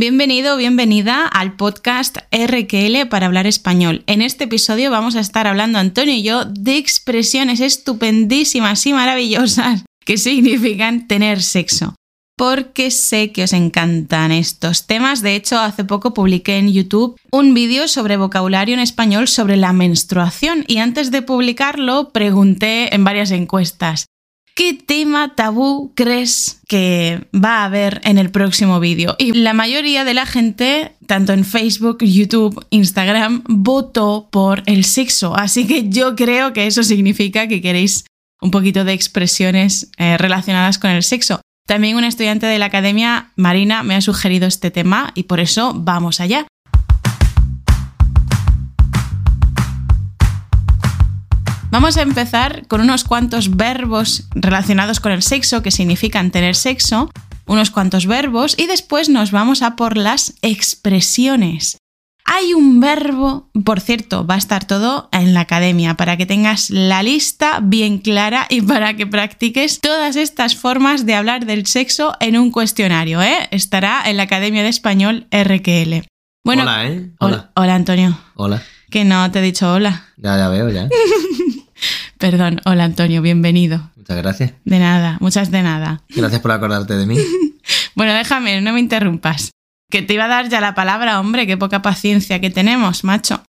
Bienvenido o bienvenida al podcast RQL para hablar español. En este episodio vamos a estar hablando Antonio y yo de expresiones estupendísimas y maravillosas que significan tener sexo. Porque sé que os encantan estos temas. De hecho, hace poco publiqué en YouTube un vídeo sobre vocabulario en español sobre la menstruación y antes de publicarlo pregunté en varias encuestas ¿Qué tema tabú crees que va a haber en el próximo vídeo? Y la mayoría de la gente, tanto en Facebook, YouTube, Instagram, votó por el sexo. Así que yo creo que eso significa que queréis un poquito de expresiones eh, relacionadas con el sexo. También un estudiante de la academia, Marina, me ha sugerido este tema y por eso vamos allá. Vamos a empezar con unos cuantos verbos relacionados con el sexo que significan tener sexo, unos cuantos verbos y después nos vamos a por las expresiones. Hay un verbo, por cierto, va a estar todo en la academia para que tengas la lista bien clara y para que practiques todas estas formas de hablar del sexo en un cuestionario, ¿eh? Estará en la Academia de Español RQL. Bueno, hola, ¿eh? Hola. Hola, Antonio. Hola. Que no te he dicho hola. Ya, ya veo, ya. Perdón, hola Antonio, bienvenido. Muchas gracias. De nada, muchas de nada. Gracias por acordarte de mí. bueno, déjame, no me interrumpas. Que te iba a dar ya la palabra, hombre, qué poca paciencia que tenemos, macho.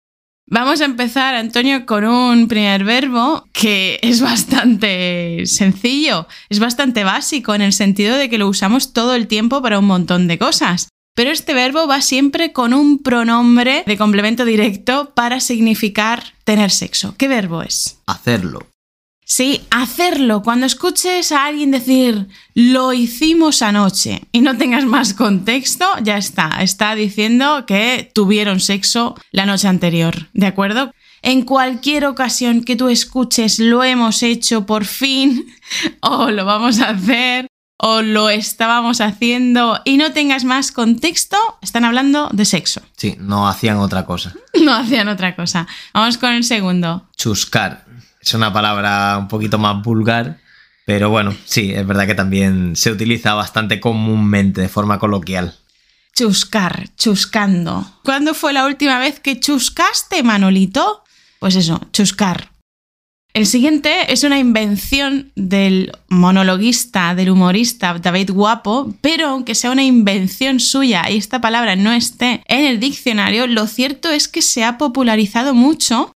Vamos a empezar, Antonio, con un primer verbo que es bastante sencillo, es bastante básico en el sentido de que lo usamos todo el tiempo para un montón de cosas. Pero este verbo va siempre con un pronombre de complemento directo para significar tener sexo. ¿Qué verbo es? Hacerlo. Sí, hacerlo. Cuando escuches a alguien decir lo hicimos anoche y no tengas más contexto, ya está. Está diciendo que tuvieron sexo la noche anterior. ¿De acuerdo? En cualquier ocasión que tú escuches lo hemos hecho por fin o lo vamos a hacer o lo estábamos haciendo y no tengas más contexto, están hablando de sexo. Sí, no hacían otra cosa. No hacían otra cosa. Vamos con el segundo. Chuscar. Es una palabra un poquito más vulgar, pero bueno, sí, es verdad que también se utiliza bastante comúnmente, de forma coloquial. Chuscar, chuscando. ¿Cuándo fue la última vez que chuscaste, Manolito? Pues eso, chuscar. El siguiente es una invención del monologuista, del humorista David Guapo, pero aunque sea una invención suya y esta palabra no esté en el diccionario, lo cierto es que se ha popularizado mucho.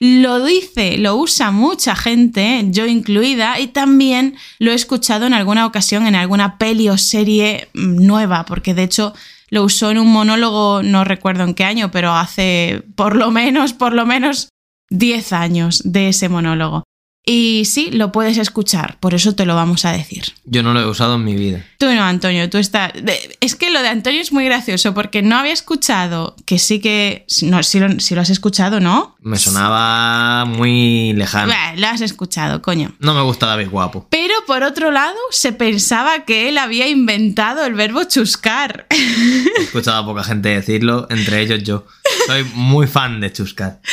Lo dice, lo usa mucha gente, yo incluida, y también lo he escuchado en alguna ocasión en alguna peli o serie nueva, porque de hecho lo usó en un monólogo, no recuerdo en qué año, pero hace por lo menos, por lo menos 10 años de ese monólogo. Y sí, lo puedes escuchar, por eso te lo vamos a decir. Yo no lo he usado en mi vida. Tú no, Antonio, tú estás... Es que lo de Antonio es muy gracioso porque no había escuchado, que sí que... No, si lo, lo has escuchado, ¿no? Me sonaba muy lejano. lo has escuchado, coño. No me gusta David Guapo. Pero por otro lado, se pensaba que él había inventado el verbo chuscar. He escuchado a poca gente decirlo, entre ellos yo. Soy muy fan de chuscar.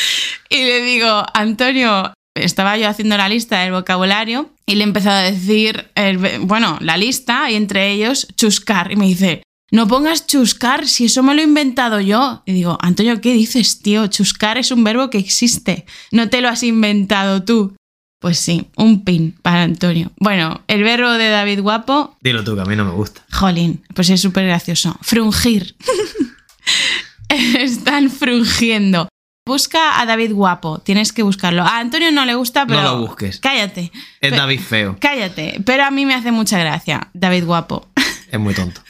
Y le digo, Antonio, estaba yo haciendo la lista del vocabulario y le he empezado a decir, bueno, la lista y entre ellos chuscar. Y me dice, no pongas chuscar si eso me lo he inventado yo. Y digo, Antonio, ¿qué dices, tío? Chuscar es un verbo que existe, no te lo has inventado tú. Pues sí, un pin para Antonio. Bueno, el verbo de David Guapo. Dilo tú, que a mí no me gusta. Jolín, pues es súper gracioso. Frungir. Están frungiendo. Busca a David guapo, tienes que buscarlo. A Antonio no le gusta, pero. No lo busques. Cállate. Es David feo. Cállate. Pero a mí me hace mucha gracia, David guapo. Es muy tonto.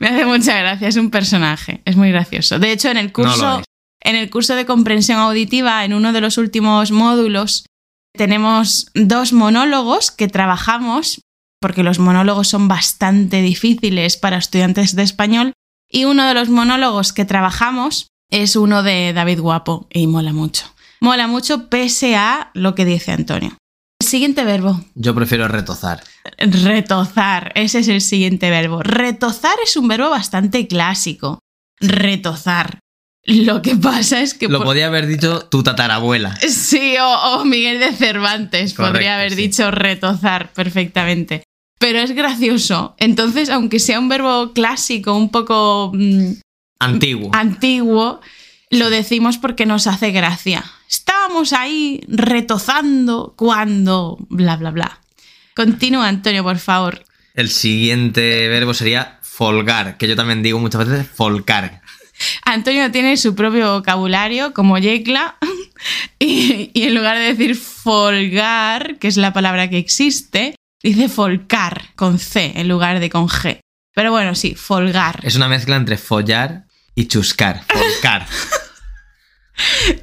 me hace mucha gracia, es un personaje, es muy gracioso. De hecho, en el curso. en el curso de comprensión auditiva, en uno de los últimos módulos, tenemos dos monólogos que trabajamos, porque los monólogos son bastante difíciles para estudiantes de español, y uno de los monólogos que trabajamos es uno de David Guapo y mola mucho. Mola mucho pese a lo que dice Antonio. Siguiente verbo. Yo prefiero retozar. Retozar, ese es el siguiente verbo. Retozar es un verbo bastante clásico. Retozar. Lo que pasa es que... Lo podía haber dicho tu tatarabuela. Sí, o, Miguel de Cervantes podría haber dicho retozar perfectamente. Pero es gracioso. Entonces, aunque sea un verbo clásico, un poco mm, Antiguo. antiguo, lo decimos porque nos hace gracia. Estábamos ahí retozando cuando bla bla bla. Continúa, Antonio, por favor. El siguiente verbo sería folgar, que yo también digo muchas veces folcar. Antonio tiene su propio vocabulario, como Yecla, y, y en lugar de decir folgar, que es la palabra que existe, dice folcar, con C en lugar de con G. Pero bueno, sí, folgar. Es una mezcla entre follar y chuscar. Folcar.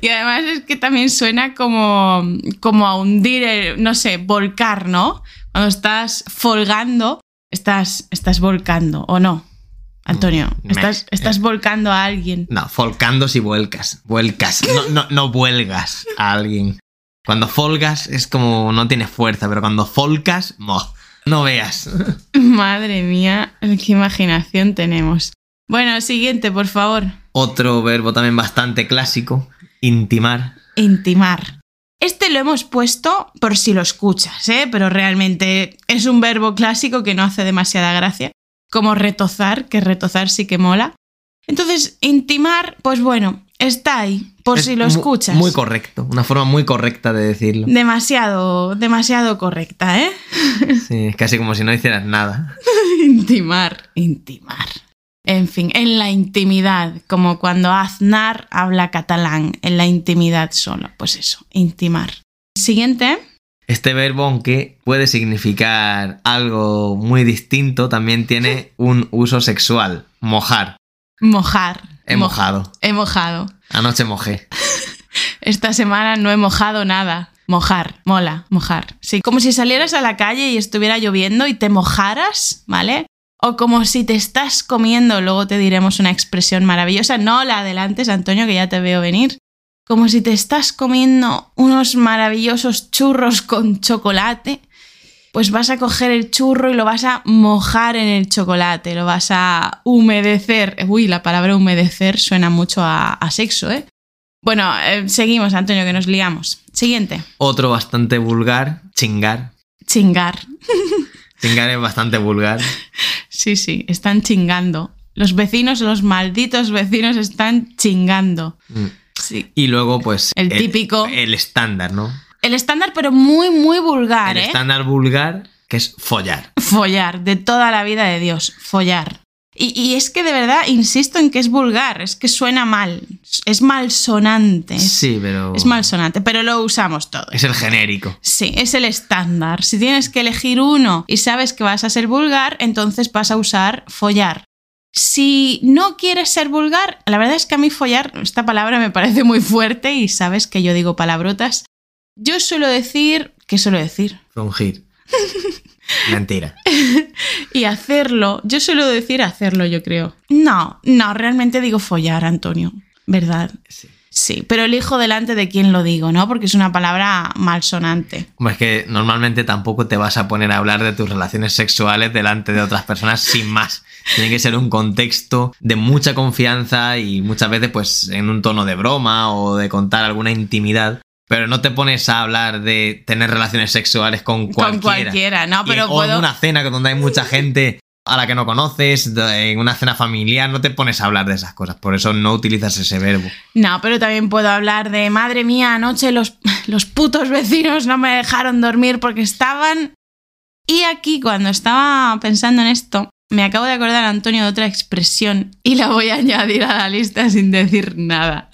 Y además es que también suena como, como a hundir, el- no sé, volcar, ¿no? Cuando estás folgando, estás, estás volcando, ¿o no? Antonio, Mm, estás, meh. estás volcando a alguien. No, folcando si vuelcas. Vuelcas. No, no, no vuelgas a alguien. Cuando folgas es como no tiene fuerza, pero cuando folcas, mo, no veas. Madre mía, qué imaginación tenemos. Bueno, siguiente, por favor. Otro verbo también bastante clásico, intimar. Intimar. Este lo hemos puesto por si lo escuchas, ¿eh? pero realmente es un verbo clásico que no hace demasiada gracia, como retozar, que retozar sí que mola. Entonces, intimar, pues bueno, está ahí, por Es si lo escuchas. Muy correcto, una forma muy correcta de decirlo. demasiado, demasiado correcta, ¿eh? Sí, es casi como si no hicieras nada. intimar, intimar. En fin, en la intimidad, como cuando Aznar habla catalán, en la intimidad solo, pues eso, intimar. Siguiente. Este verbo, aunque puede significar algo muy distinto, también tiene un uso sexual. Mojar. Mojar. He Mo- mojado. He mojado. Anoche mojé. Esta semana no he mojado nada. Mojar, mola, mojar. Sí, como si salieras a la calle y estuviera lloviendo y te mojaras, ¿vale? O como si te estás comiendo, luego te diremos una expresión maravillosa. No la adelantes, Antonio, que ya te veo venir. Como si te estás comiendo unos maravillosos churros con chocolate, pues vas a coger el churro y lo vas a mojar en el chocolate, lo vas a humedecer. Uy, la palabra humedecer suena mucho a, a sexo, ¿eh? Bueno, eh, seguimos, Antonio, que nos liamos. Siguiente. Otro bastante vulgar, chingar. Chingar. Chingar es bastante vulgar. Sí, sí, están chingando. Los vecinos, los malditos vecinos están chingando. Mm. Sí. Y luego, pues. El típico. El estándar, ¿no? El estándar, pero muy, muy vulgar, el ¿eh? estándar vulgar, que es follar. Follar, de toda la vida de Dios, follar. Y, y es que de verdad, insisto en que es vulgar, es que suena mal, es malsonante. Sí, pero. es malsonante, pero lo usamos todo. Es el genérico. Sí, es el estándar. Si tienes que elegir uno y sabes que vas a ser vulgar, entonces vas a usar follar. Si no quieres ser vulgar, la verdad es que a mí follar, esta palabra me parece muy fuerte y sabes que yo digo palabrotas. Yo suelo decir, ¿qué suelo decir? Mentira. Y hacerlo, yo suelo decir hacerlo, yo creo. No, no, realmente digo follar, Antonio, ¿verdad? Sí. Sí, pero elijo delante de quién lo digo, ¿no? Porque es una palabra malsonante. Hombre, es que normalmente tampoco te vas a poner a hablar de tus relaciones sexuales delante de otras personas sin más. Tiene que ser un contexto de mucha confianza y muchas veces pues en un tono de broma o de contar alguna intimidad. Pero no te pones a hablar de tener relaciones sexuales con cualquiera. Con cualquiera, ¿no? Y- Pero o puedo... en una cena donde hay mucha gente a la que no conoces, en una cena familiar, no te pones a hablar de esas cosas. Por eso no utilizas ese verbo. No, pero también puedo hablar de, madre mía, anoche los, los putos vecinos no me dejaron dormir porque estaban... Y aquí, cuando estaba pensando en esto, me acabo de acordar, Antonio, de otra expresión y la voy a añadir a la lista sin decir nada.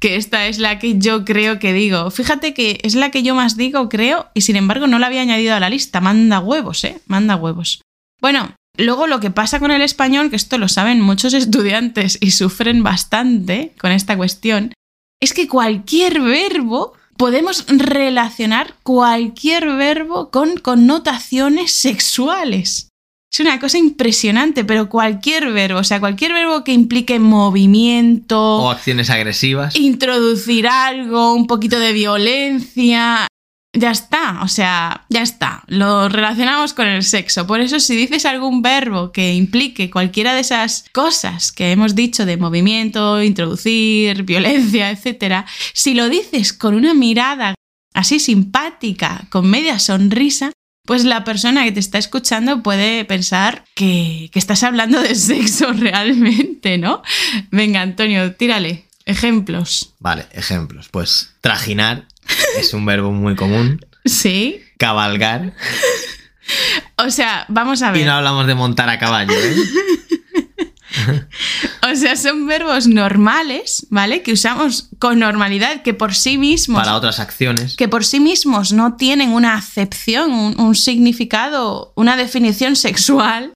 Que esta es la que yo creo que digo. Fíjate que es la que yo más digo, creo, y sin embargo no la había añadido a la lista. Manda huevos, ¿eh? Manda huevos. Bueno, luego lo que pasa con el español, que esto lo saben muchos estudiantes y sufren bastante con esta cuestión, es que cualquier verbo, podemos relacionar cualquier verbo con connotaciones sexuales. Es una cosa impresionante, pero cualquier verbo, o sea, cualquier verbo que implique movimiento, O acciones agresivas. introducir algo, un poquito de violencia. Ya está, o sea, ya está. Lo relacionamos con el sexo. Por eso, si dices algún verbo que implique cualquiera de esas cosas que hemos dicho de movimiento, introducir, violencia, etc., si lo dices con una mirada así simpática, con media sonrisa, pues la persona que te está escuchando puede pensar que, que estás hablando de sexo realmente, ¿no? Venga, Antonio, tírale. Ejemplos. Vale, ejemplos. Pues trajinar es un verbo muy común. Sí. Cabalgar. O sea, vamos a Y ver. no hablamos de montar a caballo, ¿eh? O sea, son verbos normales, ¿vale? Que usamos con normalidad, que por sí mismos. Para otras acciones. que por sí mismos no tienen una acepción, un, un significado, una definición sexual,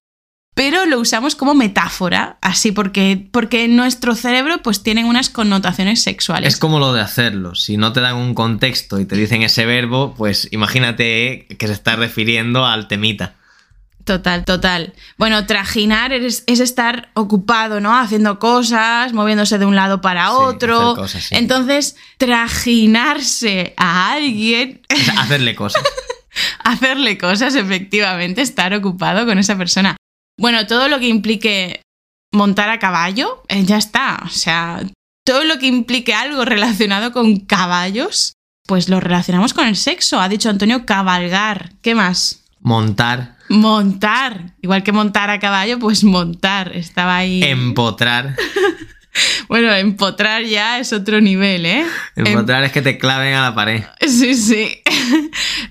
pero lo usamos como metáfora, así porque, porque en nuestro cerebro pues tienen unas connotaciones sexuales. Es como lo de hacerlo. Si no te dan un contexto y te dicen ese verbo, pues imagínate que se está refiriendo al temita. Total, total. Bueno, trajinar es, es estar ocupado, ¿no? Haciendo cosas, moviéndose de un lado para otro. cosas, sí. Entonces, trajinarse a alguien, O sea, hacerle cosas. hacerle cosas, efectivamente, estar ocupado con esa persona. Bueno, todo lo que implique montar a caballo, eh, ya está. O sea, todo lo que implique algo relacionado con caballos, pues lo relacionamos con el sexo. Ha dicho Antonio cabalgar. ¿Qué más? Montar, Montar. Igual que montar a caballo, pues montar. Estaba ahí. empotrar. Bueno, empotrar ya es otro nivel, ¿eh? Empotrar es que te claven a la pared. Em- Sí, sí.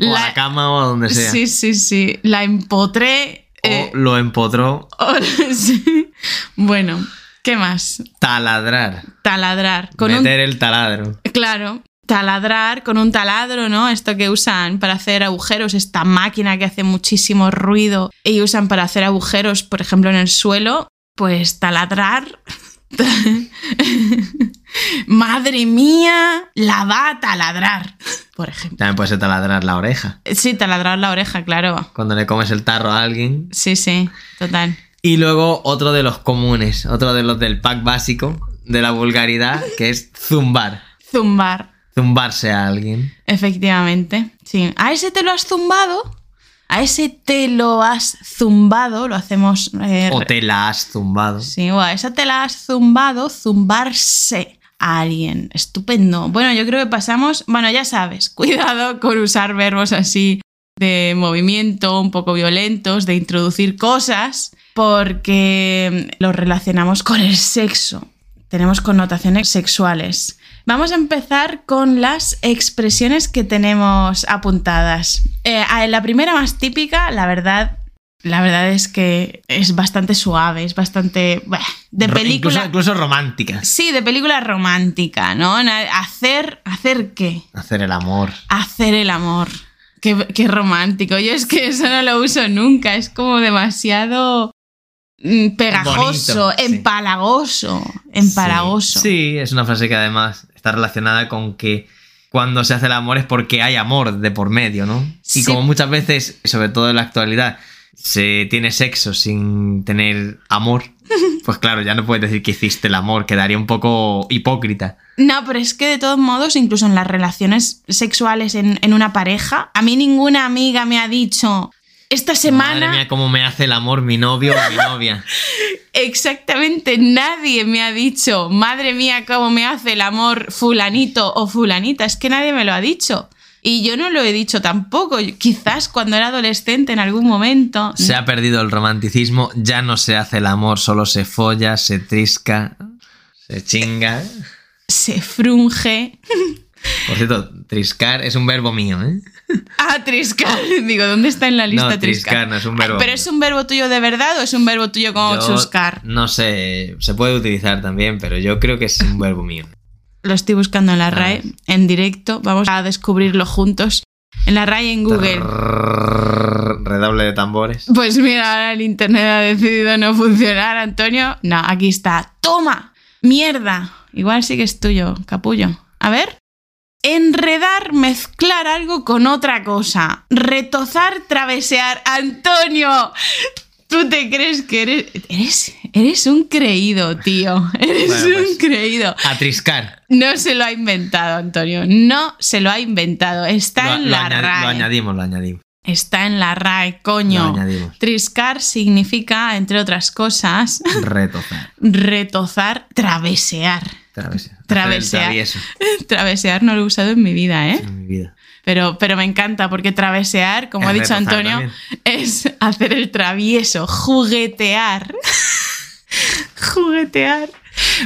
O a la cama o a donde sea. Sí, sí, sí. La empotré. eh, O lo empotró. o- sí. Bueno, ¿qué más? Taladrar. Taladrar. Con un, Meter el taladro. claro, taladrar con un taladro, ¿no? Esto que usan para hacer agujeros, esta máquina que hace muchísimo ruido y usan para hacer agujeros, por ejemplo, en el suelo, pues taladrar. Madre mía, la va a taladrar, por ejemplo. También puede ser taladrar la oreja. Sí, taladrar la oreja, claro. Cuando le comes el tarro a alguien. Sí, sí, total. Y luego otro de los comunes, otro de los del pack básico de la vulgaridad, que es zumbar. Zumbar, Zumbarse a alguien. efectivamente. Sí. ¿A ese te lo has zumbado? A ese te lo has zumbado, lo hacemos... eh, O te la has zumbado. Sí, o a esa te la has zumbado, zumbarse a alguien. Estupendo. Bueno, yo creo que pasamos... Bueno, ya sabes, cuidado con usar verbos así de movimiento, un poco violentos, de introducir cosas, porque los relacionamos con el sexo. Tenemos connotaciones sexuales. Vamos a empezar con las expresiones que tenemos apuntadas. Eh, la primera más típica, la verdad, la verdad es que es bastante suave, es bastante bah, de película. Incluso, incluso románticas. Sí, de película romántica, ¿no? Hacer, hacer qué? Hacer el amor. Hacer el amor. Qué, qué romántico. Yo es que eso no lo uso nunca. Es como demasiado pegajoso, Bonito, sí. empalagoso. Empalagoso. Sí, sí, es una frase que además está relacionada con que cuando se hace el amor es porque hay amor de por medio, ¿no? Sí. Y como muchas veces, sobre todo en la actualidad, se tiene sexo sin tener amor, pues claro, ya no puedes decir que hiciste el amor, quedaría un poco hipócrita. No, pero es que de todos modos, incluso en las relaciones sexuales en, en una pareja, a mí ninguna amiga me ha dicho, esta semana... Madre mía, cómo me hace el amor mi novio o mi novia. Exactamente nadie me ha dicho, madre mía, cómo me hace el amor fulanito o fulanita. Es que nadie me lo ha dicho. Y yo no lo he dicho tampoco. Quizás cuando era adolescente en algún momento. Se ha perdido el romanticismo, ya no se hace el amor, solo se folla, se trisca, se chinga. Se frunge. Por cierto, triscar es un verbo mío, ¿eh? Ah, triscar. Digo, ¿dónde está en la lista No, triscar? triscar no es un verbo. ¿Pero es un verbo tuyo de verdad o es un verbo tuyo como Yo chuscar? No sé, se puede utilizar también, pero yo creo que es un verbo mío. Lo estoy buscando en la RAE, en directo. Vamos a descubrirlo juntos. En la RAE en Google. Redoble de tambores. Pues mira, ahora el internet ha decidido no funcionar, Antonio. No, aquí está. ¡Toma! ¡Mierda! Igual sí que es tuyo, capullo. A ver. Enredar, mezclar algo con otra cosa. Retozar, travesear. ¡Antonio! ¿Tú te crees que eres. Eres, eres un creído, tío. Eres Bueno, un pues. creído. Atriscar. No se lo ha inventado, Antonio. No se lo ha inventado. Está Lo, en lo la añadi- RAE. lo añadimos, lo añadimos. Está en la RAE, coño. Lo. Triscar significa, entre otras cosas, Retozar. retozar, travesear. Travesear. Travesear. Travesear no lo he usado en mi vida, ¿eh? en mi vida. Pero, pero me encanta porque travesear, como Es ha dicho Antonio, también. es hacer el travieso, juguetear. juguetear.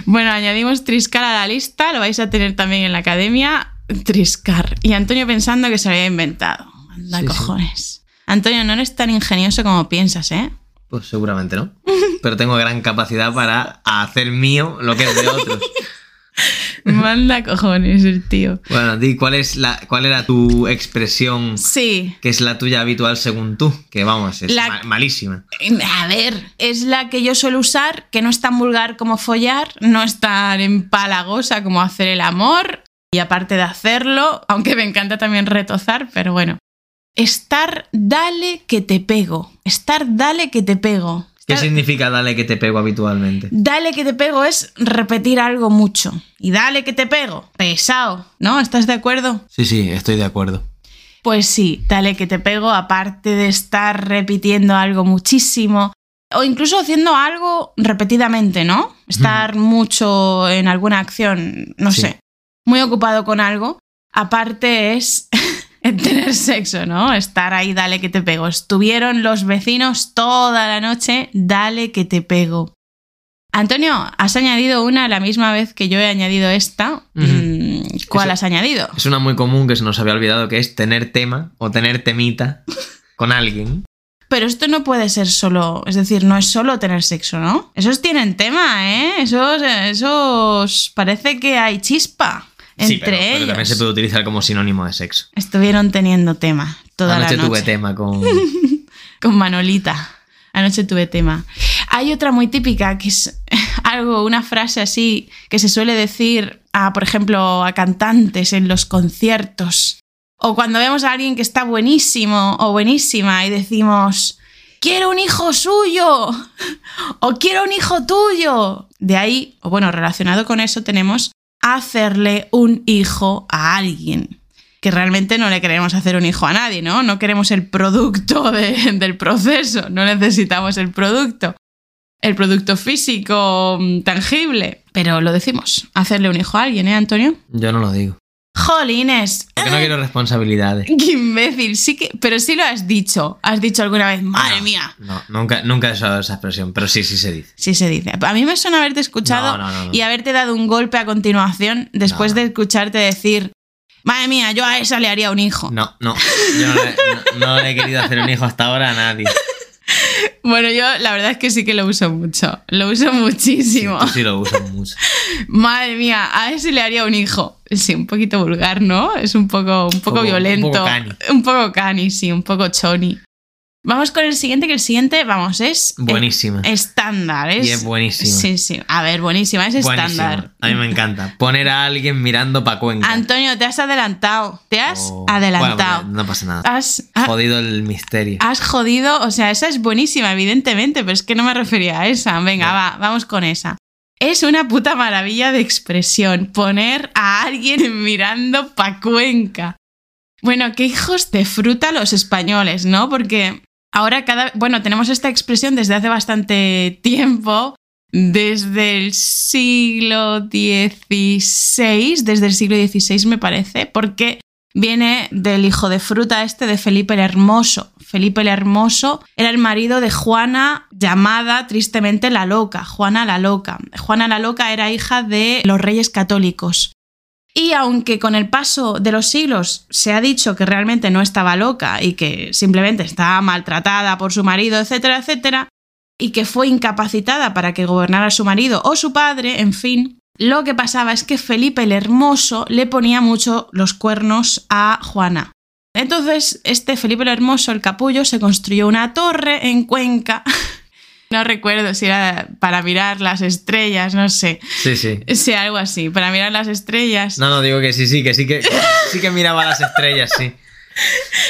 Bueno, añadimos triscar a la lista, lo vais a tener también en la academia. Triscar. Y Antonio pensando que se lo había inventado. Anda Sí, sí. cojones. Antonio, no eres tan ingenioso como piensas, ¿eh? Pues seguramente no. Pero tengo gran capacidad para hacer mío lo que es de otros. Manda cojones el tío. Bueno, di, ¿cuál, es la, ¿cuál era tu expresión Sí. que es la tuya habitual según tú? Que vamos, es La- malísima. A ver, es la que yo suelo usar, que no es tan vulgar como follar, no es tan empalagosa como hacer el amor, y aparte de hacerlo, aunque me encanta también retozar, pero bueno. Estar dale que te pego. Estar dale que te pego. ¿Qué significa dale que te pego habitualmente? Dale que te pego es repetir algo mucho. Y dale que te pego. Pesado, ¿no? ¿Estás de acuerdo? Sí, sí, estoy de acuerdo. Pues sí, dale que te pego, aparte de estar repitiendo algo muchísimo, o incluso haciendo algo repetidamente, ¿no? Estar mucho en alguna acción, no Sí. sé, muy ocupado con algo. Aparte es el tener sexo, ¿no? Estar ahí, dale que te pego. Estuvieron los vecinos toda la noche, dale que te pego. Antonio, has añadido una a la misma vez que yo he añadido esta. Mm, ¿Cuál Eso- has añadido? Es una muy común que se nos había olvidado que es tener tema o tener temita con alguien. Pero esto no puede ser solo, es decir, no es solo tener sexo, ¿no? Esos tienen tema, ¿eh? Esos, esos parece que hay chispa entre sí, pero, también se puede utilizar como sinónimo de sexo. Estuvieron teniendo tema toda Anoche la noche. tuve tema con... Con Manolita. Anoche tuve tema. Hay otra muy típica que es algo, una frase así que se suele decir a, por ejemplo, a cantantes en los conciertos. O cuando vemos a alguien que está buenísimo o buenísima y decimos, quiero un hijo suyo o quiero un hijo tuyo. De ahí, o bueno, relacionado con eso tenemos hacerle un hijo a alguien que realmente no le queremos hacer un hijo a nadie, ¿no? No queremos el producto de- del proceso, no necesitamos el producto, el producto físico mm, tangible, pero lo decimos, hacerle un hijo a alguien, ¿eh, Antonio? Yo no lo digo. Jolines, Porque no quiero responsabilidades. qué imbécil, sí que, pero sí lo has dicho, has dicho alguna vez, madre No, mía. No, nunca, nunca he usado esa expresión, pero sí, sí se dice. Sí se dice. A mí me suena haberte escuchado No, no, y haberte dado un golpe a continuación después de escucharte decir, madre mía, yo a esa le haría un hijo. No, no. Yo no le, no le he querido hacer un hijo hasta ahora a nadie. Bueno, yo la verdad es que sí que lo uso mucho. Lo uso muchísimo. Sí lo usas mucho. Madre mía, a ese le haría un hijo. Sí, un poquito vulgar, ¿no? Es un poco, un poco poco- un violento. poco cani. Un poco cani, sí, un poco choni. Vamos con el siguiente, que el siguiente, vamos, es Buenísima. eh, estándar. Es, Y es buenísima. Sí, sí. A ver, buenísima, es Buenísima. estándar. A mí me encanta. Poner a alguien mirando pa' Cuenca. Antonio, te has adelantado. Te has O- adelantado. Bueno, no pasa nada. Has, ha- Jodido el misterio. has jodido, o sea, esa es buenísima, evidentemente, pero es que no me refería a esa. Venga, va, vamos con esa. Es una puta maravilla de expresión poner a alguien mirando pa' Cuenca. Bueno, qué hijos de fruta los españoles, ¿no? Porque ahora cada... Bueno, tenemos esta expresión desde hace bastante tiempo, desde el siglo XVI, desde el siglo XVI me parece, porque viene del hijo de fruta este de Felipe el Hermoso. Felipe el Hermoso era el marido de Juana, llamada tristemente la Loca, Juana la Loca. Juana la Loca era hija de los reyes católicos. Y aunque con el paso de los siglos se ha dicho que realmente no estaba loca y que simplemente estaba maltratada por su marido, etcétera, etcétera, y que fue incapacitada para que gobernara su marido o su padre, en fin, lo que pasaba es que Felipe el Hermoso le ponía mucho los cuernos a Juana. Entonces, este Felipe el Hermoso, el capullo, se construyó una torre en Cuenca. No recuerdo si era para mirar las estrellas, no sé. Sí, sí. Sí, algo así, para mirar las estrellas. No, no, digo que sí, sí, que sí que sí que miraba las estrellas, sí.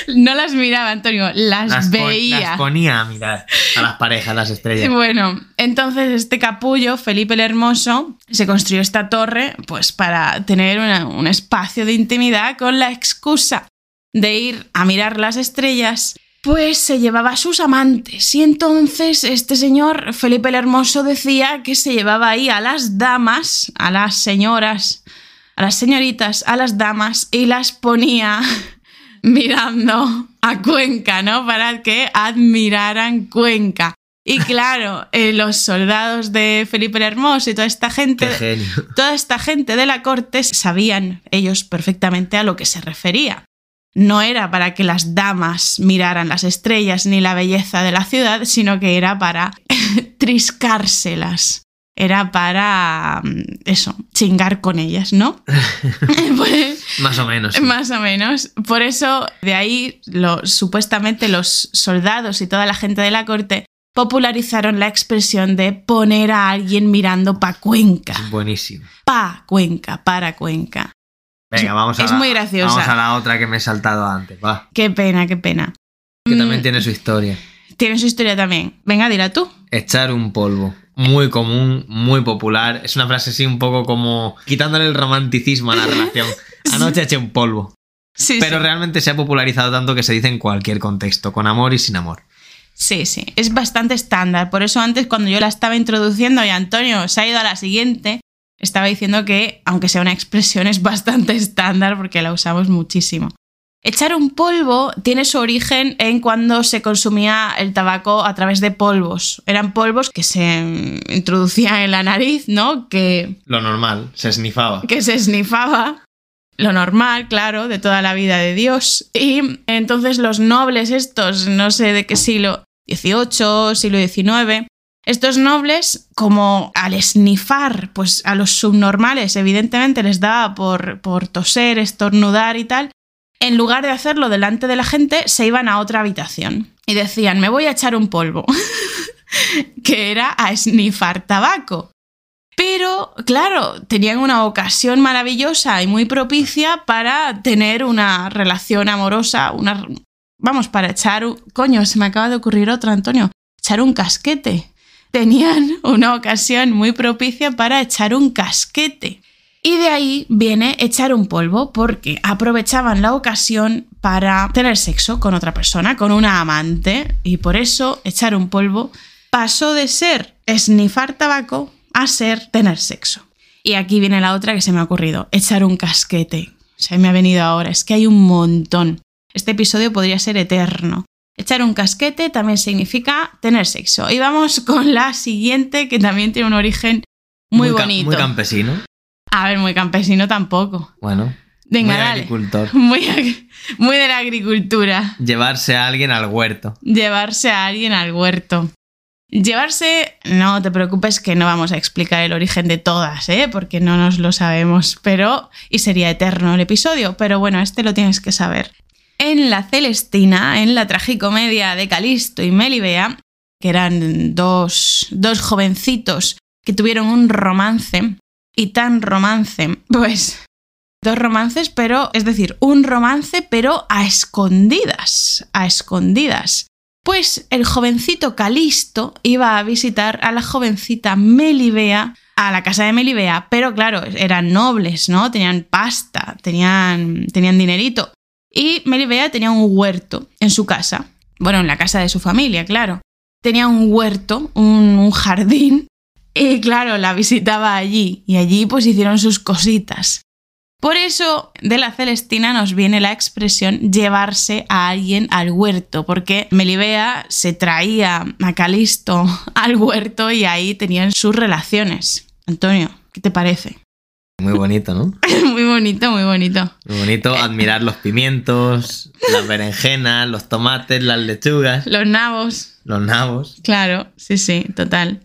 No las miraba, Antonio, las, veía. las ponía a mirar a las parejas, las estrellas. Bueno, entonces este capullo, Felipe el Hermoso, se construyó esta torre pues para tener una- un espacio de intimidad con la excusa de ir a mirar las estrellas. Pues se llevaba a sus amantes y entonces este señor, Felipe el Hermoso, decía que se llevaba ahí a las damas, a las señoras, a las señoritas, a las damas y las ponía mirando a Cuenca, ¿no? Para que admiraran Cuenca. Y claro, eh, los soldados de Felipe el Hermoso y toda esta gente, toda esta gente de la corte sabían ellos perfectamente a lo que se refería. No era para que las damas miraran las estrellas ni la belleza de la ciudad, sino que era para triscárselas. Era para mm, eso, chingar con ellas, ¿no? Pues, Más o menos. sí. más o menos. Por eso, de ahí, lo- supuestamente los soldados y toda la gente de la corte popularizaron la expresión de poner a alguien mirando pa' Cuenca. Buenísimo. Pa' Cuenca, para Cuenca. Venga, vamos a Es la- muy graciosa. Vamos a la otra que me he saltado antes, va. Qué pena, qué pena. Que Mm, también tiene su historia. tiene su historia también. Venga, dila tú. Echar un polvo. Muy común, muy popular. Es una frase así un poco como quitándole el romanticismo a la relación. Anoche eché un polvo. Sí, Pero sí. realmente se ha popularizado tanto que se dice en cualquier contexto, con amor y sin amor. Sí, sí, es bastante estándar. Por eso antes cuando yo la estaba introduciendo y Antonio se ha ido a la siguiente, estaba diciendo que, aunque sea una expresión, es bastante estándar porque la usamos muchísimo. Echar un polvo tiene su origen en cuando se consumía el tabaco a través de polvos. Eran polvos que se introducían en la nariz, ¿no? Que, Lo normal, se snifaba. que se snifaba. Lo normal, claro, de toda la vida de Dios. Y entonces los nobles estos, no sé de qué siglo, XVIII, siglo XIX, estos nobles, como al esnifar, pues a los subnormales, evidentemente les daba por, por toser, estornudar y tal, en lugar de hacerlo delante de la gente, se iban a otra habitación y decían, me voy a echar un polvo, que era a esnifar tabaco. Pero, claro, tenían una ocasión maravillosa y muy propicia para tener una relación amorosa, una... Vamos, para echar... un- Coño, se me acaba de ocurrir otra, Antonio. Echar un casquete. Tenían una ocasión muy propicia para echar un casquete. Y de ahí viene echar un polvo porque aprovechaban la ocasión para tener sexo con otra persona, con una amante, y por eso echar un polvo pasó de ser esnifar tabaco a ser tener sexo. Y aquí viene la otra que se me ha ocurrido, echar un casquete. Se me ha venido ahora, es que hay un montón. Este episodio podría ser eterno. Echar un casquete también significa tener sexo. Y vamos con la siguiente que también tiene un origen muy, bonito. Muy campesino. A ver, muy campesino tampoco. Bueno. Venga, muy dale. agricultor. Muy, ag- muy de la agricultura. Llevarse a alguien al huerto. Llevarse a alguien al huerto. Llevarse, no te preocupes que no vamos a explicar el origen de todas, ¿eh? porque no nos lo sabemos, pero y sería eterno el episodio, pero bueno, este lo tienes que saber. En la Celestina, en la tragicomedia de Calisto y Melibea, que eran dos, dos jovencitos que tuvieron un romance, y tan romance, pues dos romances, pero es decir, un romance pero a escondidas, a escondidas. Pues el jovencito Calisto iba a visitar a la jovencita Melibea a la casa de Melibea, pero claro, eran nobles, ¿no? Tenían pasta, tenían, tenían dinerito. Y Melibea tenía un huerto en su casa, bueno, en la casa de su familia, claro. Tenía un huerto, un, un jardín, y claro, la visitaba allí, y allí pues hicieron sus cositas. Por eso de la Celestina nos viene la expresión llevarse a alguien al huerto, porque Melibea se traía a Calisto al huerto y ahí tenían sus relaciones. Antonio, ¿qué te parece? Muy bonito, ¿no? muy bonito, muy bonito. Muy bonito admirar los pimientos, las berenjenas, los tomates, las lechugas, Los nabos, los nabos. claro, sí, sí, total.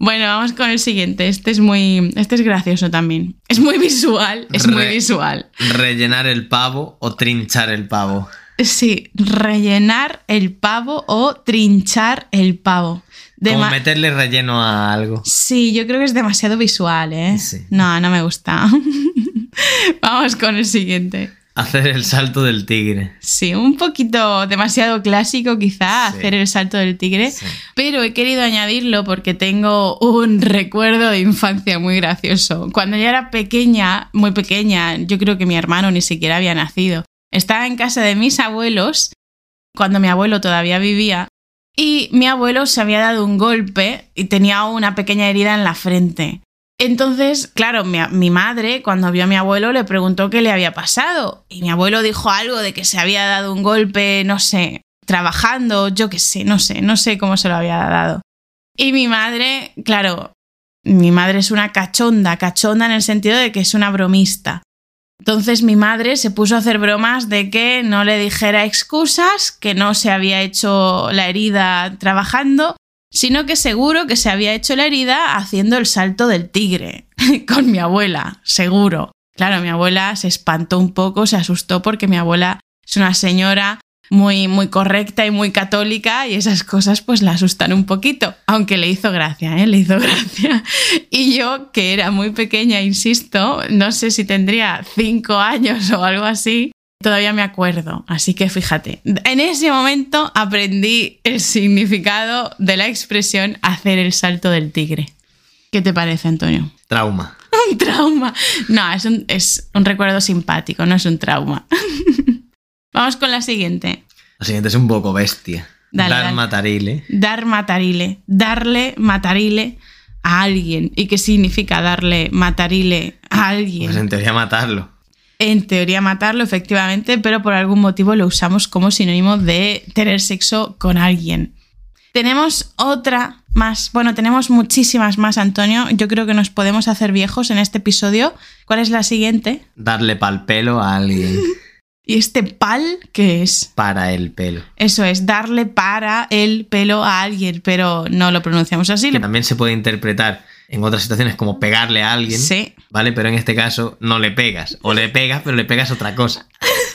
Bueno, vamos con el siguiente. Este es muy. Este es gracioso también. Es muy visual. Es muy visual. Rellenar el pavo o trinchar el pavo. Sí, rellenar el pavo o trinchar el pavo. Como meterle relleno a algo. Sí, yo creo que es demasiado visual, ¿eh? Sí. No, no me gusta. Vamos con el siguiente. Hacer el salto del tigre. Sí, un poquito demasiado clásico quizá Sí. hacer el salto del tigre, Sí. pero he querido añadirlo porque tengo un recuerdo de infancia muy gracioso. Cuando yo era pequeña, muy pequeña, yo creo que mi hermano ni siquiera había nacido. Estaba en casa de mis abuelos, cuando mi abuelo todavía vivía, y mi abuelo se había dado un golpe y tenía una pequeña herida en la frente. Entonces, claro, mi, madre, cuando vio a mi abuelo, le preguntó qué le había pasado. Y mi abuelo dijo algo de que se había dado un golpe, no sé, trabajando, yo qué sé, no sé, no sé cómo se lo había dado. Y mi madre, claro, mi madre es una cachonda, cachonda en el sentido de que es una bromista. Entonces mi madre se puso a hacer bromas de que no le dijera excusas, que no se había hecho la herida trabajando, sino que seguro que se había hecho la herida haciendo el salto del tigre, con mi abuela, seguro. Claro, mi abuela se espantó un poco, se asustó porque mi abuela es una señora muy, muy correcta y muy católica y esas cosas pues la asustan un poquito, aunque le hizo gracia, ¿eh? le hizo gracia. Y yo, que era muy pequeña, insisto, no sé si tendría cinco años o algo así, todavía me acuerdo. Así que fíjate, en ese momento aprendí el significado de la expresión hacer el salto del tigre. ¿Qué te parece, Antonio? Trauma. Un trauma. No, es un, es un recuerdo simpático, no es un trauma. Vamos con la siguiente. La siguiente es un poco bestia. Dale, Dar dale. matarile. Dar matarile. Darle matarile a alguien. ¿Y qué significa darle matarile a alguien? Pues en teoría matarlo. En teoría matarlo, efectivamente, pero por algún motivo lo usamos como sinónimo de tener sexo con alguien. Tenemos otra más. Bueno, tenemos muchísimas más, Antonio. Yo creo que nos podemos hacer viejos en este episodio. ¿Cuál es la siguiente? Darle pal pelo a alguien. ¿Y este pal qué es? Para el pelo. Eso es, darle para el pelo a alguien, pero no lo pronunciamos así. Que también se puede interpretar en otras situaciones como pegarle a alguien. Sí. ¿Vale? Pero en este caso no le pegas. O le pegas, pero le pegas otra cosa.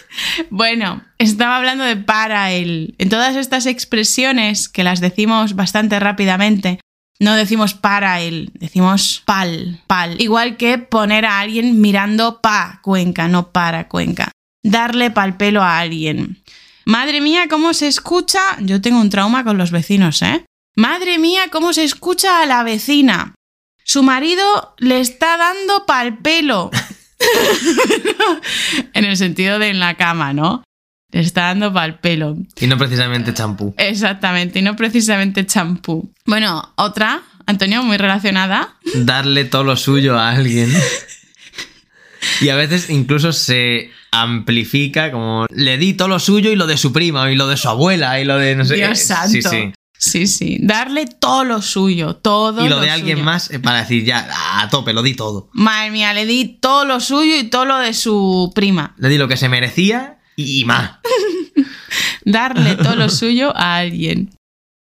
Bueno, estaba hablando de para él. En todas estas expresiones que las decimos bastante rápidamente, no decimos para él, decimos pal, pal. Igual que poner a alguien mirando pa Cuenca, no para Cuenca. Darle pal pelo a alguien. Madre mía, ¿cómo se escucha? Yo tengo un trauma con los vecinos, ¿eh? Madre mía, ¿cómo se escucha a la vecina? Su marido le está dando pal pelo. en el sentido de en la cama, ¿no? Le está dando pal pelo. Y no precisamente champú. Exactamente, y no precisamente champú. Bueno, otra, Antonio, muy relacionada. Darle todo lo suyo a alguien. Y a veces incluso se amplifica como le di todo lo suyo y lo de su prima y lo de su abuela y lo de no sé Dios qué. santo. Sí, sí. Sí, sí. Darle todo lo suyo, todo. Y lo de alguien suyo. más eh, para decir ya, a tope, lo di todo. Madre mía, le di todo lo suyo y todo lo de su prima. Le di lo que se merecía y más. Darle todo lo suyo a alguien.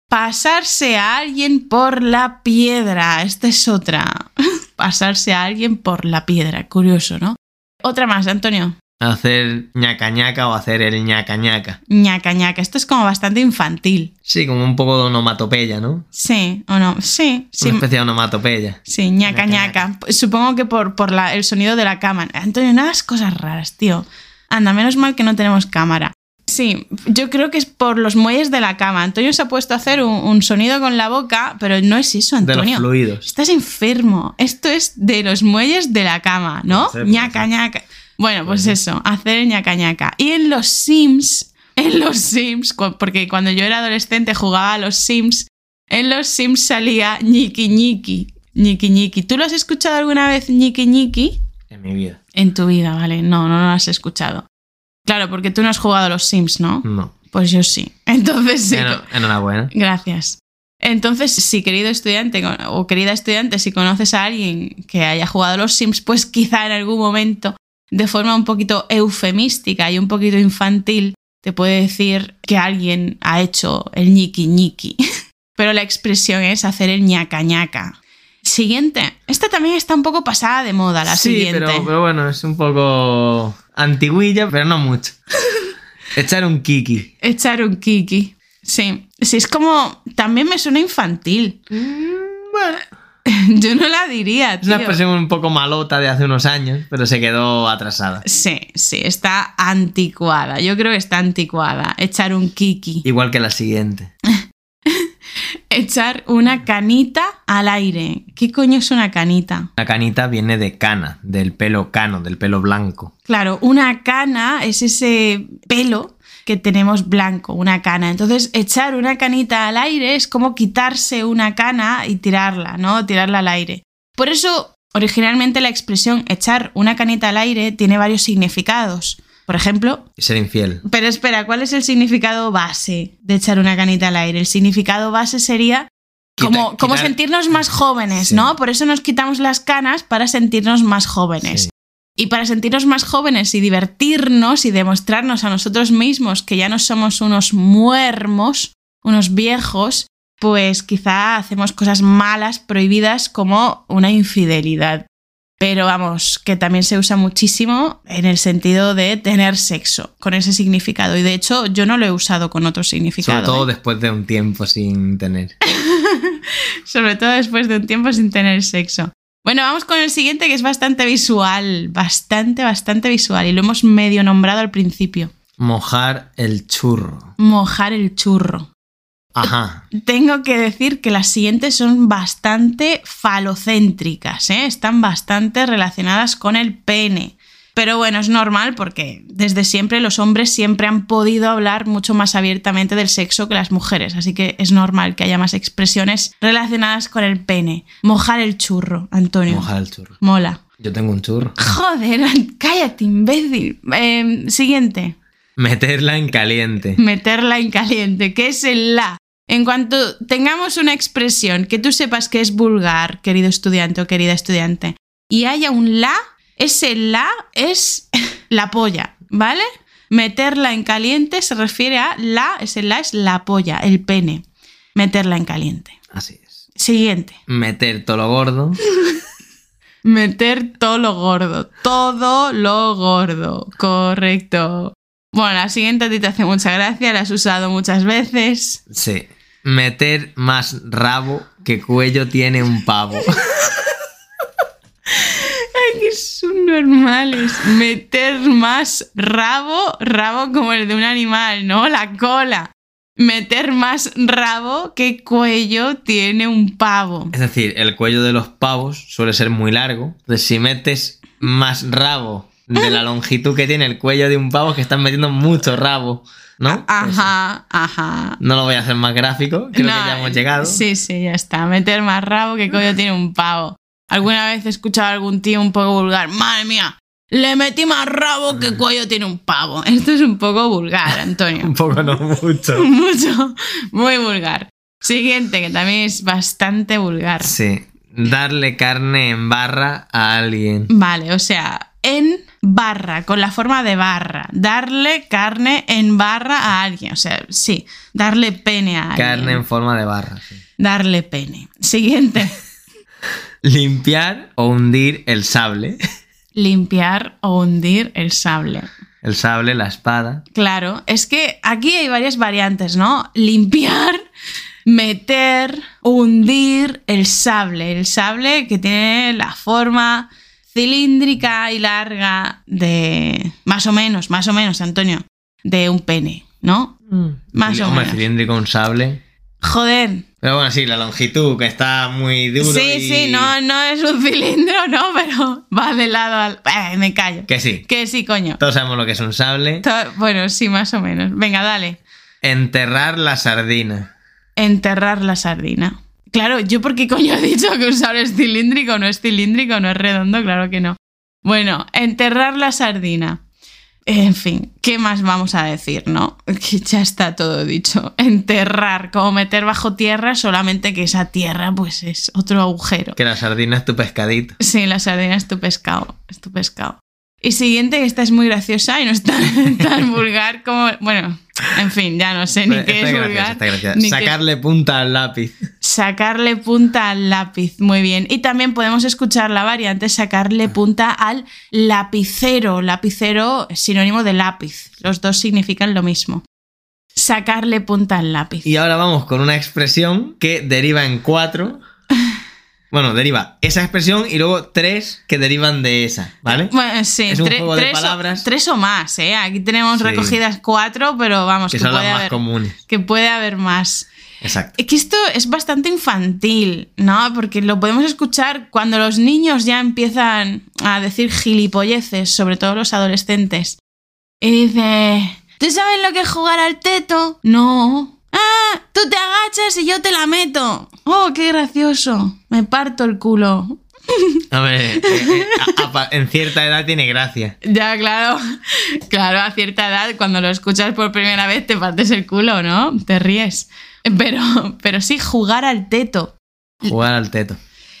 Pasarse a alguien por la piedra. Esta es otra. Pasarse a alguien por la piedra. Curioso, ¿no? Otra más, Antonio. Hacer ñaca ñaca o hacer el ñaca ñaca. ñaca ñaca. Esto es como bastante infantil. Sí, como un poco de onomatopeya, ¿no? Sí, o no. Sí, sí. Una especie de onomatopeya. Sí, ñaca Ñaca, ñaca. Supongo que por, por la- el sonido de la cámara. Antonio, no hagas cosas raras, tío. Anda, menos mal que no tenemos cámara. Sí, yo creo que es por los muelles de la cama. Antonio se ha puesto a hacer un, un sonido con la boca, pero no es eso, De los Antonio. fluidos. Estás enfermo. Esto es de los muelles de la cama, ¿no? Ser, puede ñaca ñaca. Bueno, pues eso, hacer el ñaca ñaca. Y en los Sims, en los Sims, porque cuando yo era adolescente jugaba a los Sims, en los Sims salía ñiqui ñiqui. ñiqui ñiqui. ¿Tú lo has escuchado alguna vez ñiqui ñiqui? En mi vida. En tu vida, ¿vale? No, no lo has escuchado. Claro, porque tú no has jugado a los Sims, ¿no? No. Pues yo sí. Entonces sí. Enhorabuena. Gracias. Entonces, si querido estudiante o querida estudiante, si conoces a alguien que haya jugado a los Sims, pues quizá en algún momento, de forma un poquito eufemística y un poquito infantil, te puede decir que alguien ha hecho el ñiqui ñiqui. Pero la expresión es hacer el ñaca ñaca. Siguiente. Esta también está un poco pasada de moda, la sí, siguiente. pero, pero bueno, es un poco antiguilla, pero no mucho. Echar un kiki. Echar un kiki. Sí. Sí, es como. También me suena infantil. Bueno, Yo no la diría, es una tío. expresión un poco malota de hace unos años, pero se quedó atrasada. Sí, sí, está anticuada. Yo creo que está anticuada. Echar un kiki. Igual que la siguiente. Echar una canita al aire. ¿Qué coño es una canita? La canita viene de cana, del pelo cano, del pelo blanco. Claro, una cana es ese pelo que tenemos blanco, una cana. Entonces, echar una canita al aire es como quitarse una cana y tirarla, ¿no? Tirarla al aire. Por eso Originalmente la expresión echar una canita al aire tiene varios significados. Por ejemplo, Ser infiel. pero espera, ¿cuál es el significado base de echar una canita al aire? El significado base sería Quita- como, como sentirnos más jóvenes, Sí. ¿no? Por eso nos quitamos las canas para sentirnos más jóvenes. Sí. Y para sentirnos más jóvenes y divertirnos y demostrarnos a nosotros mismos que ya no somos unos muermos, unos viejos, pues quizá hacemos cosas malas, prohibidas, como una infidelidad. Pero vamos, que también se usa muchísimo en el sentido de tener sexo, con ese significado. Y de hecho, yo no lo he usado con otro significado. Sobre todo ¿eh? después de un tiempo sin tener. Sobre todo después de un tiempo sin tener sexo. Bueno, vamos con el siguiente que es bastante visual, bastante, bastante visual y lo hemos medio nombrado al principio. Mojar el churro. Mojar el churro. Ajá. Tengo que decir que las siguientes son bastante falocéntricas, ¿eh? están bastante relacionadas con el pene. Pero bueno, es normal porque desde siempre los hombres siempre han podido hablar mucho más abiertamente del sexo que las mujeres, así que es normal que haya más expresiones relacionadas con el pene. Mojar el churro, Antonio. Mojar el churro. Mola. Yo tengo un churro. Joder, cállate, imbécil. Eh, siguiente. Meterla en caliente. Meterla en caliente, que es el la. En cuanto tengamos una expresión que tú sepas que es vulgar, querido estudiante o querida estudiante, y haya un la, ese la es la polla, ¿vale? Meterla en caliente se refiere a la, ese la es la polla, el pene. Meterla en caliente. Así es. Siguiente. Meter todo lo gordo. Meter todo lo gordo. Todo lo gordo. Correcto. Bueno, la siguiente a ti te hace mucha gracia, la has usado muchas veces. Sí. Meter más rabo que cuello tiene un pavo. Ay, que son normales. Meter más rabo, rabo como el de un animal, ¿no? La cola. Meter más rabo que cuello tiene un pavo. Es decir, el cuello de los pavos suele ser muy largo. Entonces, si metes más rabo de la longitud que tiene el cuello de un pavo, es que están metiendo mucho rabo, ¿no? Ajá, ajá. No lo voy a hacer más gráfico, creo No, que ya hemos llegado. Sí, sí, ya está. Meter más rabo que cuello tiene un pavo. Alguna vez he escuchado a algún tío un poco vulgar. Madre mía, le metí más rabo que cuello tiene un pavo. Esto es un poco vulgar, Antonio. Un poco, no mucho. Mucho, muy vulgar. Siguiente, que también es bastante vulgar. Sí. Darle carne en barra a alguien. Vale, o sea, en barra, con la forma de barra. Darle carne en barra a alguien. O sea, sí, darle pene a alguien. Carne en forma de barra. sí. Darle pene. Siguiente. Limpiar o hundir el sable. Limpiar o hundir el sable. El sable, la espada. Claro, es que aquí hay varias variantes, ¿no? Limpiar, meter, hundir el sable. El sable que tiene la forma cilíndrica y larga de... Más o menos, más o menos, Antonio. De un pene, ¿no? Más o menos. cilíndrico, un sable. Joder. Pero bueno, sí, la longitud, que está muy duro. Sí, y- sí, no, no es un cilindro, no, pero va de lado al... Eh, me callo. Que sí. Que sí, coño. Todos sabemos lo que es un sable. To- Bueno, sí, más o menos. Venga, dale. Enterrar la sardina. enterrar la sardina. Claro, yo porque coño he dicho que un sable es cilíndrico, no es cilíndrico, no es redondo, claro que no. Bueno, enterrar la sardina. En fin, ¿qué más vamos a decir, no? Que ya está todo dicho. Enterrar, como meter bajo tierra, solamente que esa tierra pues es otro agujero. Que la sardina es tu pescadito. Sí, la sardina es tu pescado, es tu pescado. Y siguiente, esta es muy graciosa y no es tan, tan vulgar como... Bueno, en fin, ya no sé ni qué es graciosa, vulgar. qué- Sacarle punta al lápiz. Sacarle punta al lápiz, muy bien. Y también podemos escuchar la variante sacarle punta al lapicero. Lapicero es sinónimo de lápiz. Los dos significan lo mismo. Sacarle punta al lápiz. Y ahora vamos con una expresión que deriva en cuatro. Bueno, deriva esa expresión y luego tres que derivan de esa, ¿vale? Bueno, sí, Es un tre- juego de tres, palabras. O, tres o más, ¿eh? Aquí tenemos Sí. recogidas cuatro, pero vamos, Que que, son las puede más haber, comunes. que puede haber más. Exacto. Es que esto es bastante infantil, ¿no? Porque lo podemos escuchar cuando los niños ya empiezan a decir gilipolleces, sobre todo los adolescentes. Y dice, ¿tú sabes lo que es jugar al teto? No. Ah, tú te agachas y yo te la meto. Oh, qué gracioso. Me parto el culo. Hombre, eh, eh, a- a- en cierta edad tiene gracia. Ya, claro. Claro, a cierta edad, cuando lo escuchas por primera vez, te partes el culo, ¿no? Te ríes. Pero, pero sí, jugar al teto. Jugar al teto.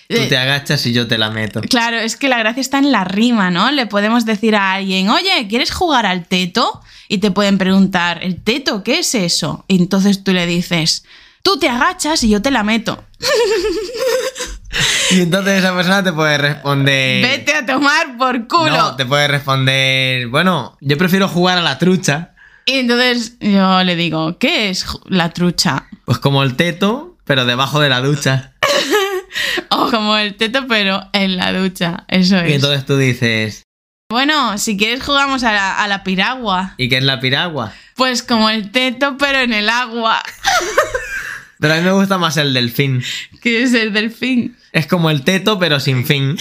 Tú Eh, te agachas y yo te la meto. Claro, es que la gracia está en la rima, ¿no? Le podemos decir a alguien, oye, ¿quieres jugar al teto? Y te pueden preguntar, ¿el teto qué es eso? Y entonces tú le dices, tú te agachas y yo te la meto. Y entonces esa persona te puede responder. Vete a tomar por culo. No, te puede responder. Bueno, yo prefiero jugar a la trucha. Y entonces yo le digo, ¿qué es la trucha? Pues como el teto, pero debajo de la ducha. O como el teto, pero en la ducha. Eso Y es. entonces tú dices. Bueno, si quieres jugamos a la, a la piragua. ¿Y qué es la piragua? Pues como el teto, pero en el agua. Pero a mí me gusta más el delfín. Que es el delfín. Es como el teto, pero sin fin.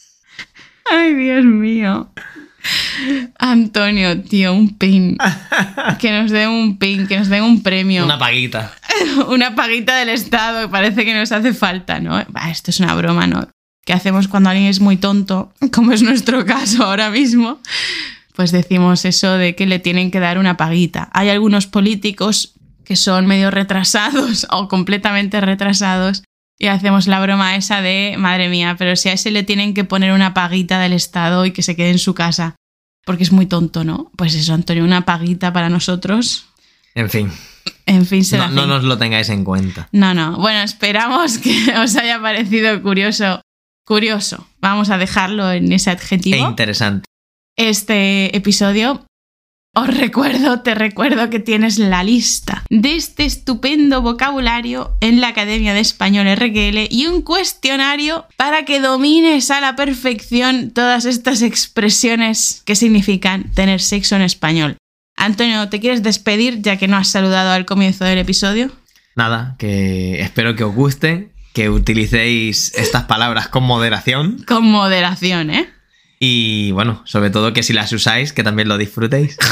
Ay, Dios mío. Antonio, tío, un pin. Que nos den un pin, que nos den un premio. Una paguita. Una paguita del Estado, que parece que nos hace falta, ¿no? Bah, esto es una broma, ¿no? ¿Qué hacemos cuando alguien es muy tonto, como es nuestro caso ahora mismo? Pues decimos eso de que le tienen que dar una paguita. Hay algunos políticos que son medio retrasados o completamente retrasados y hacemos la broma esa de, madre mía, pero si a ese le tienen que poner una paguita del Estado y que se quede en su casa, porque es muy tonto, ¿no? Pues eso, Antonio, una paguita para nosotros. En fin, En fin, se no, la no nos lo tengáis en cuenta. no, no. Bueno, esperamos que os haya parecido curioso. Curioso. Vamos a dejarlo en ese E adjetivo. interesante. Este episodio. Os recuerdo, te recuerdo que tienes la lista de este estupendo vocabulario en la Academia de Español RQL y un cuestionario para que domines a la perfección todas estas expresiones que significan tener sexo en español. Antonio, ¿te quieres despedir ya que no has saludado al comienzo del episodio? Nada, que espero que os guste, que utilicéis estas palabras con moderación Con moderación, ¿eh? y bueno, sobre todo que si las usáis, que también lo disfrutéis.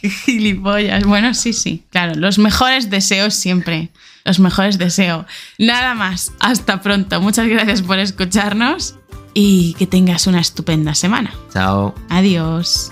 Qué gilipollas. Bueno, sí, sí, claro. Los mejores deseos siempre. Los mejores deseos. Nada más. Hasta pronto. Muchas gracias por escucharnos y que tengas una estupenda semana. Chao. Adiós.